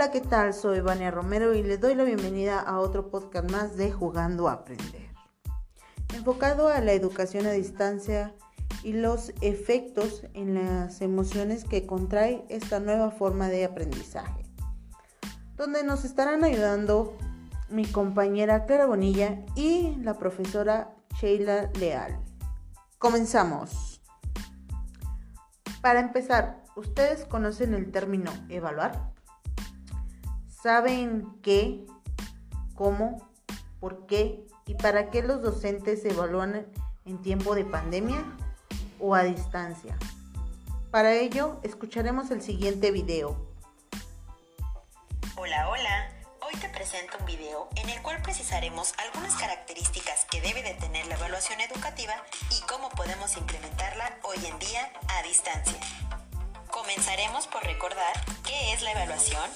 Hola, ¿qué tal? Soy Vania Romero y les doy la bienvenida a otro podcast más de Jugando a Aprender, enfocado a la educación a distancia y los efectos en las emociones que contrae esta nueva forma de aprendizaje, donde nos estarán ayudando mi compañera Clara Bonilla y la profesora Sheila Leal. Comenzamos. Para empezar, ¿ustedes conocen el término evaluar? ¿Saben qué, cómo, por qué y para qué los docentes evalúan en tiempo de pandemia o a distancia? Para ello, escucharemos el siguiente video. Hola, hola. Hoy te presento un video en el cual precisaremos algunas características que debe de tener la evaluación educativa y cómo podemos implementarla hoy en día a distancia. Comenzaremos por recordar qué es la evaluación,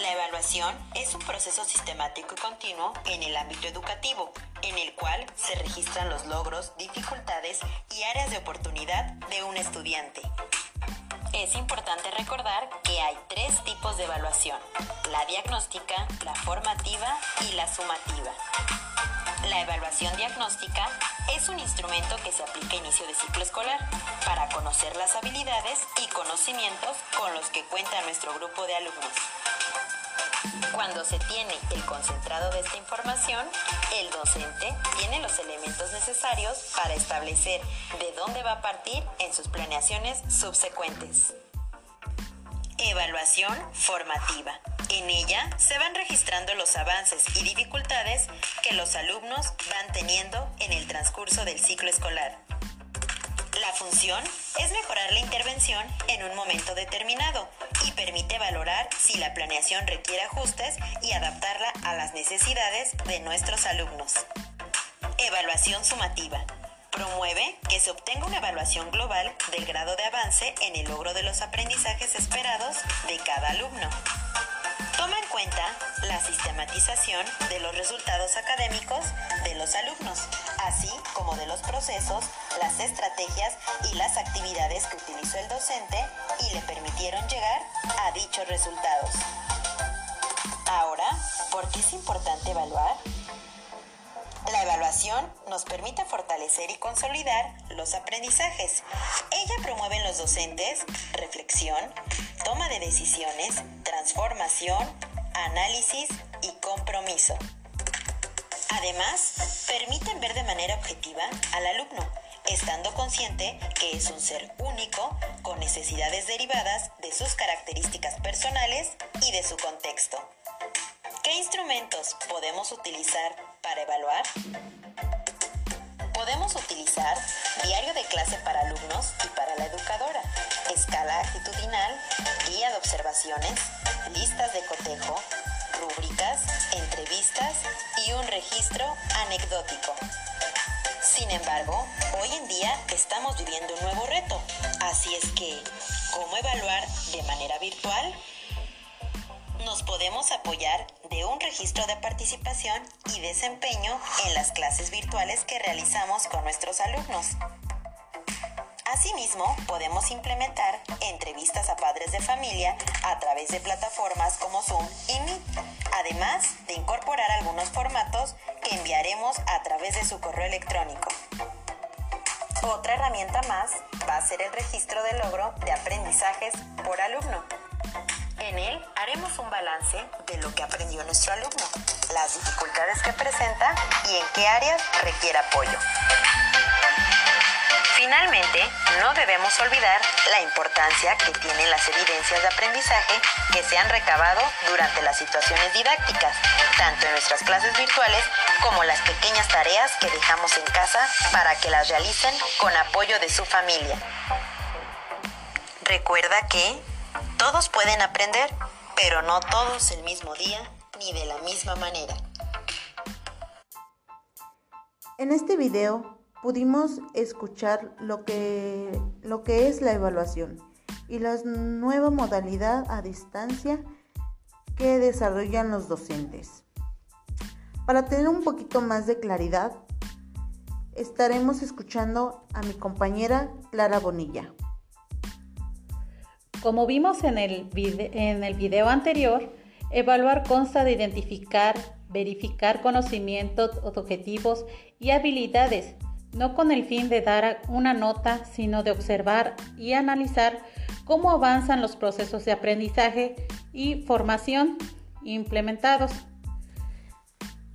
la evaluación es un proceso sistemático y continuo en el ámbito educativo, en el cual se registran los logros, dificultades y áreas de oportunidad de un estudiante. Es importante recordar que hay tres tipos de evaluación, la diagnóstica, la formativa y la sumativa. La evaluación diagnóstica es un instrumento que se aplica a inicio de ciclo escolar para conocer las habilidades y conocimientos con los que cuenta nuestro grupo de alumnos. Cuando se tiene el concentrado de esta información, el docente tiene los elementos necesarios para establecer de dónde va a partir en sus planeaciones subsecuentes. Evaluación formativa. En ella se van registrando los avances y dificultades que los alumnos van teniendo en el transcurso del ciclo escolar. La función es mejorar la intervención en un momento determinado y permite valorar si la planeación requiere ajustes y adaptarla a las necesidades de nuestros alumnos. Evaluación sumativa. Promueve que se obtenga una evaluación global del grado de avance en el logro de los aprendizajes esperados de cada alumno. Toma en cuenta la sistematización de los resultados académicos de los alumnos, así como de los procesos, las estrategias y las actividades que utilizó el docente y le permitieron llegar a dichos resultados. Ahora, ¿por qué es importante evaluar? La evaluación nos permite fortalecer y consolidar los aprendizajes. Ella promueve en los docentes reflexión, toma de decisiones, transformación, análisis y compromiso. Además, permiten ver de manera objetiva al alumno, estando consciente que es un ser único con necesidades derivadas de sus características personales y de su contexto. ¿Qué instrumentos podemos utilizar para evaluar? Podemos utilizar diario de clase para alumnos y para la educadora, escala actitudinal, guía de observaciones, listas de cotejo, rúbricas, entrevistas y un registro anecdótico. Sin embargo, hoy en día estamos viviendo un nuevo reto, así es que, ¿cómo evaluar de manera virtual? Nos podemos apoyar de un registro de participación y desempeño en las clases virtuales que realizamos con nuestros alumnos. Asimismo, podemos implementar entrevistas a padres de familia a través de plataformas como Zoom y Meet, además de incorporar algunos formatos que enviaremos a través de su correo electrónico. Otra herramienta más va a ser el registro de logro de aprendizajes por alumno. En él haremos un balance de lo que aprendió nuestro alumno, las dificultades que presenta y en qué áreas requiere apoyo. Finalmente, no debemos olvidar la importancia que tienen las evidencias de aprendizaje que se han recabado durante las situaciones didácticas, tanto en nuestras clases virtuales como las pequeñas tareas que dejamos en casa para que las realicen con apoyo de su familia. Recuerda que todos pueden aprender, pero no todos el mismo día ni de la misma manera. En este video pudimos escuchar lo que, lo que es la evaluación y la nueva modalidad a distancia que desarrollan los docentes. Para tener un poquito más de claridad, estaremos escuchando a mi compañera Clara Bonilla. Como vimos en el, en el video anterior, evaluar consta de identificar, verificar conocimientos, objetivos y habilidades, no con el fin de dar una nota, sino de observar y analizar cómo avanzan los procesos de aprendizaje y formación implementados.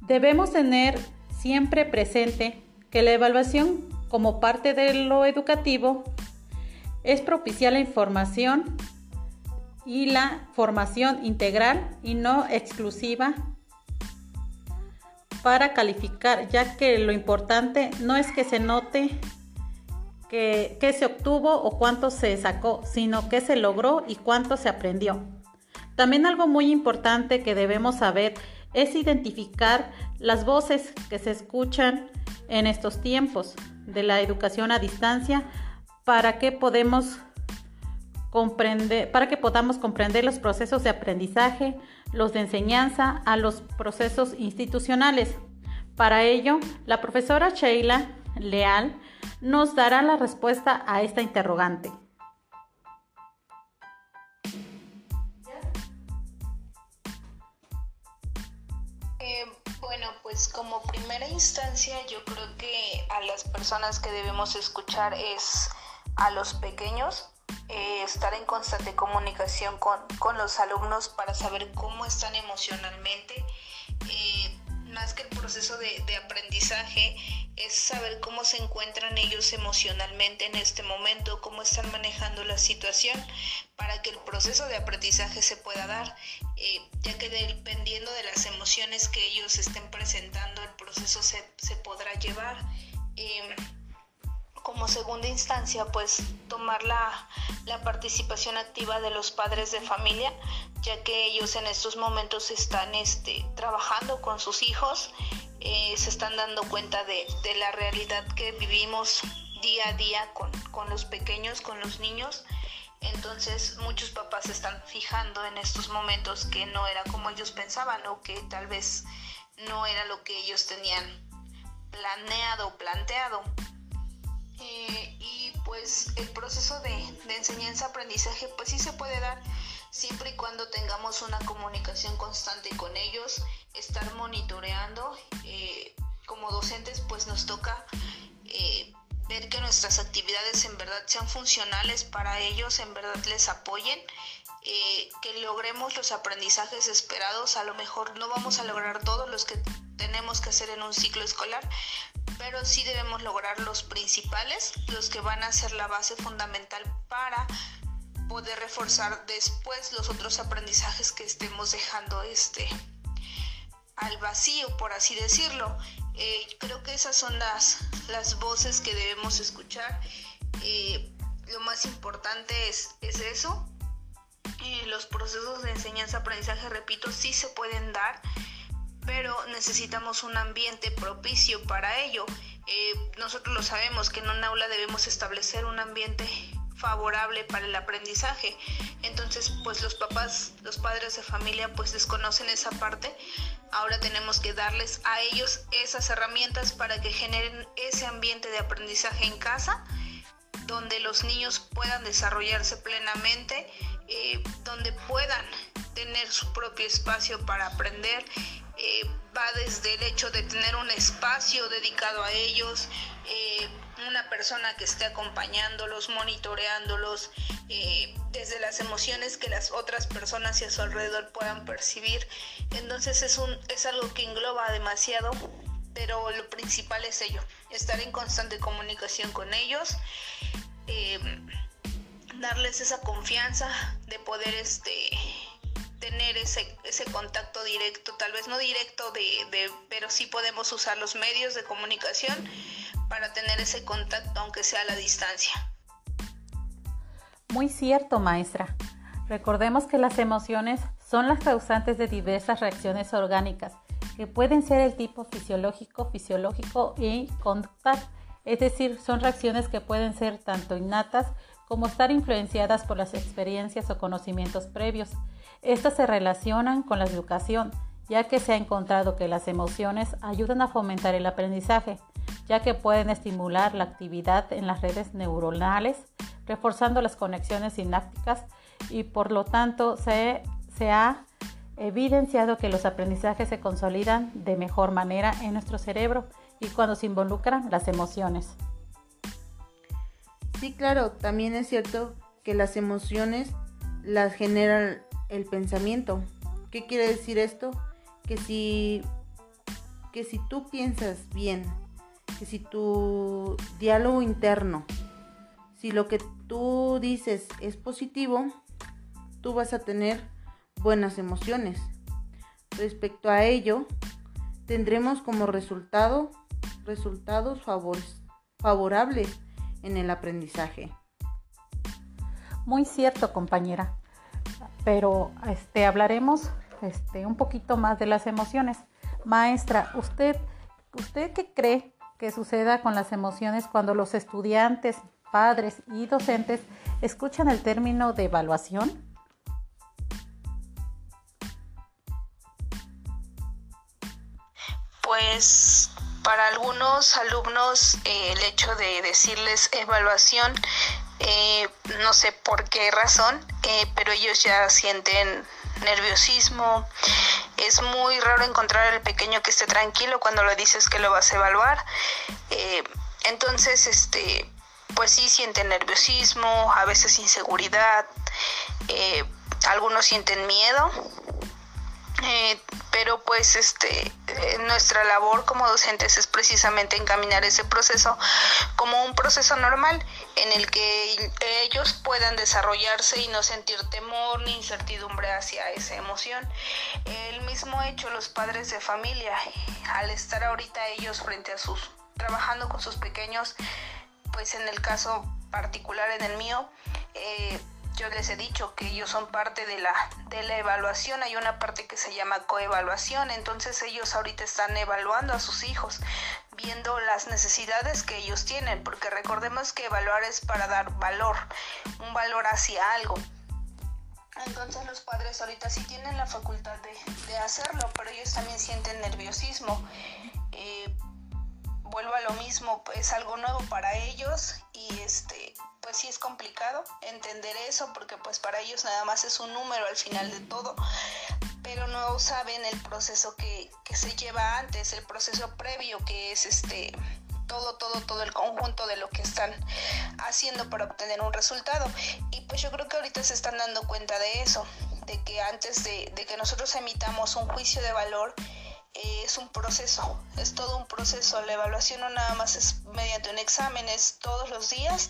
Debemos tener siempre presente que la evaluación como parte de lo educativo es propiciar la información y la formación integral y no exclusiva para calificar, ya que lo importante no es que se note qué se obtuvo o cuánto se sacó, sino qué se logró y cuánto se aprendió. También algo muy importante que debemos saber es identificar las voces que se escuchan en estos tiempos de la educación a distancia para que podemos comprender, para que podamos comprender los procesos de aprendizaje, los de enseñanza, a los procesos institucionales. Para ello, la profesora Sheila Leal nos dará la respuesta a esta interrogante. Eh, bueno, pues como primera instancia yo creo que a las personas que debemos escuchar es a los pequeños, eh, estar en constante comunicación con, los alumnos para saber cómo están emocionalmente. Eh, más que el proceso de, de, aprendizaje, es saber cómo se encuentran ellos emocionalmente en este momento, cómo están manejando la situación para que el proceso de aprendizaje se pueda dar, eh, ya que dependiendo de las emociones que ellos estén presentando, el proceso se, se podrá llevar. Como segunda instancia, pues tomar la, participación activa de los padres de familia, ya que ellos en estos momentos están este, trabajando con sus hijos, eh, se están dando cuenta de, la realidad que vivimos día a día con, con los pequeños, con los niños. Entonces muchos papás se están fijando en estos momentos que no era como ellos pensaban o que tal vez no era lo que ellos tenían planeado planteado. Eh, y pues el proceso de, enseñanza-aprendizaje pues sí se puede dar siempre y cuando tengamos una comunicación constante con ellos, estar monitoreando. Eh, como docentes pues nos toca eh, ver que nuestras actividades en verdad sean funcionales para ellos, en verdad les apoyen, que logremos los aprendizajes esperados. A lo mejor no vamos a lograr todos los que tenemos que hacer en un ciclo escolar, pero sí debemos lograr los principales, los que van a ser la base fundamental para poder reforzar después los otros aprendizajes que estemos dejando este al vacío, por así decirlo. Eh, creo que esas son las, las voces que debemos escuchar. Eh, lo más importante es, es eso. Eh, los procesos de enseñanza-aprendizaje, repito, sí se pueden dar pero necesitamos un ambiente propicio para ello. Eh, nosotros lo sabemos que en un aula debemos establecer un ambiente favorable para el aprendizaje. Entonces, pues los papás, los padres de familia, pues desconocen esa parte. Ahora tenemos que darles a ellos esas herramientas para que generen ese ambiente de aprendizaje en casa, donde los niños puedan desarrollarse plenamente, eh, donde puedan tener su propio espacio para aprender eh, va desde el hecho de tener un espacio dedicado a ellos, eh, una persona que esté acompañándolos, monitoreándolos, eh, desde las emociones que las otras personas y a su alrededor puedan percibir. Entonces es, un, es algo que engloba demasiado, pero lo principal es ello, estar en constante comunicación con ellos darles esa confianza de poder este tener ese, ese contacto directo, tal vez no directo, de, pero sí podemos usar los medios de comunicación para tener ese contacto, aunque sea a la distancia. Muy cierto, maestra. Recordemos que las emociones son las causantes de diversas reacciones orgánicas, que pueden ser el tipo fisiológico, fisiológico y conductual. Es decir, son reacciones que pueden ser tanto innatas como estar influenciadas por las experiencias o conocimientos previos. Estas se relacionan con la educación, ya que se ha encontrado que las emociones ayudan a fomentar el aprendizaje, ya que pueden estimular la actividad en las redes neuronales, reforzando las conexiones sinápticas y por lo tanto se, se ha evidenciado que los aprendizajes se consolidan de mejor manera en nuestro cerebro y cuando se involucran las emociones. Sí, claro, también es cierto que las emociones las generan el pensamiento. ¿Qué quiere decir esto? Que si, que si tú piensas bien, que si tu diálogo interno, si lo que tú dices es positivo, tú vas a tener buenas emociones. Respecto a ello, tendremos como resultado resultados favorables en el aprendizaje. Muy cierto, compañera. Pero este hablaremos este un poquito más de las emociones. Maestra, usted usted qué cree que suceda con las emociones cuando los estudiantes, padres y docentes escuchan el término de evaluación? Pues para algunos alumnos eh, el hecho de decirles evaluación, eh, no sé por qué razón, eh, pero ellos ya sienten nerviosismo. Es muy raro encontrar al pequeño que esté tranquilo cuando le dices que lo vas a evaluar. entonces, este, pues sí sienten nerviosismo, a veces inseguridad, algunos sienten miedo eh, pero pues este eh, nuestra labor como docentes es precisamente encaminar ese proceso como un proceso normal en el que ellos puedan desarrollarse y no sentir temor ni incertidumbre hacia esa emoción. El mismo hecho los padres de familia, al estar ahorita ellos frente a sus trabajando con sus pequeños, pues en el caso particular en el mío, eh, yo les he dicho que ellos son parte de la, de la evaluación, hay una parte que se llama coevaluación, entonces ellos ahorita están evaluando a sus hijos, viendo las necesidades que ellos tienen, porque recordemos que evaluar es para dar valor, un valor hacia algo. Entonces los padres ahorita sí tienen la facultad de, hacerlo, pero ellos también sienten nerviosismo. Eh, vuelvo a lo mismo, es algo nuevo para ellos y este pues sí es complicado entender eso porque pues para ellos nada más es un número al final de todo, pero no saben el proceso que, que se lleva antes, el proceso previo que es este todo, todo, todo el conjunto de lo que están haciendo para obtener un resultado. Y pues yo creo que ahorita se están dando cuenta de eso, de que antes de, de que nosotros emitamos un juicio de valor, es un proceso, es todo un proceso. La evaluación no nada más es mediante un examen, es todos los días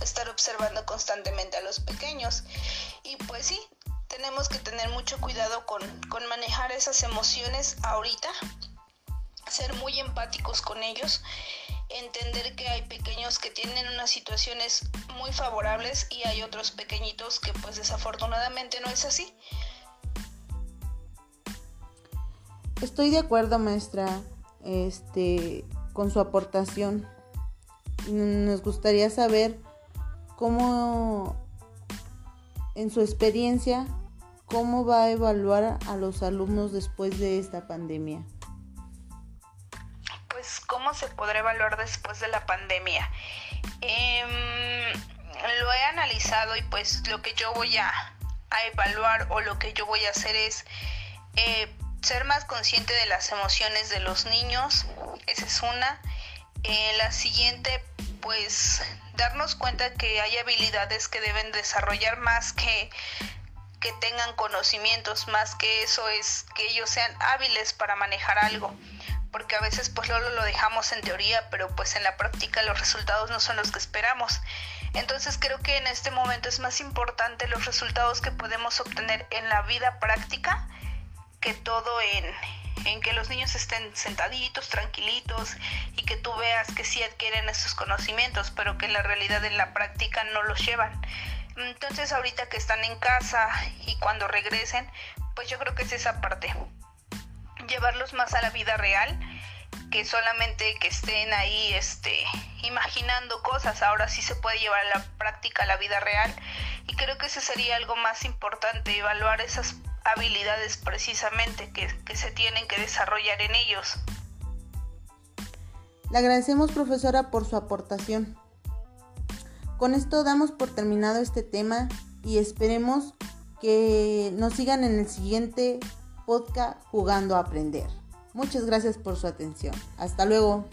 estar observando constantemente a los pequeños. Y pues sí, tenemos que tener mucho cuidado con, con manejar esas emociones ahorita, ser muy empáticos con ellos, entender que hay pequeños que tienen unas situaciones muy favorables y hay otros pequeñitos que pues desafortunadamente no es así. Estoy de acuerdo, maestra, este, con su aportación. Nos gustaría saber cómo, en su experiencia, cómo va a evaluar a los alumnos después de esta pandemia. Pues, ¿cómo se podrá evaluar después de la pandemia? Em, lo he analizado y pues lo que yo voy a, evaluar o lo que yo voy a hacer es eh, ser más consciente de las emociones de los niños, esa es una. Eh, la siguiente, pues darnos cuenta que hay habilidades que deben desarrollar más que que tengan conocimientos, más que eso es que ellos sean hábiles para manejar algo, porque a veces pues solo lo dejamos en teoría, pero pues en la práctica los resultados no son los que esperamos. Entonces creo que en este momento es más importante los resultados que podemos obtener en la vida práctica que todo en, que los niños estén sentaditos, tranquilitos y que tú veas que sí adquieren esos conocimientos, pero que en la realidad en la práctica no los llevan. Entonces ahorita que están en casa y cuando regresen, pues yo creo que es esa parte. Llevarlos más a la vida real que solamente que estén ahí este imaginando cosas, ahora sí se puede llevar a la práctica a la vida real y creo que ese sería algo más importante, evaluar esas habilidades precisamente que, que se tienen que desarrollar en ellos. Le agradecemos profesora por su aportación. Con esto damos por terminado este tema y esperemos que nos sigan en el siguiente podcast Jugando a Aprender. Muchas gracias por su atención. Hasta luego.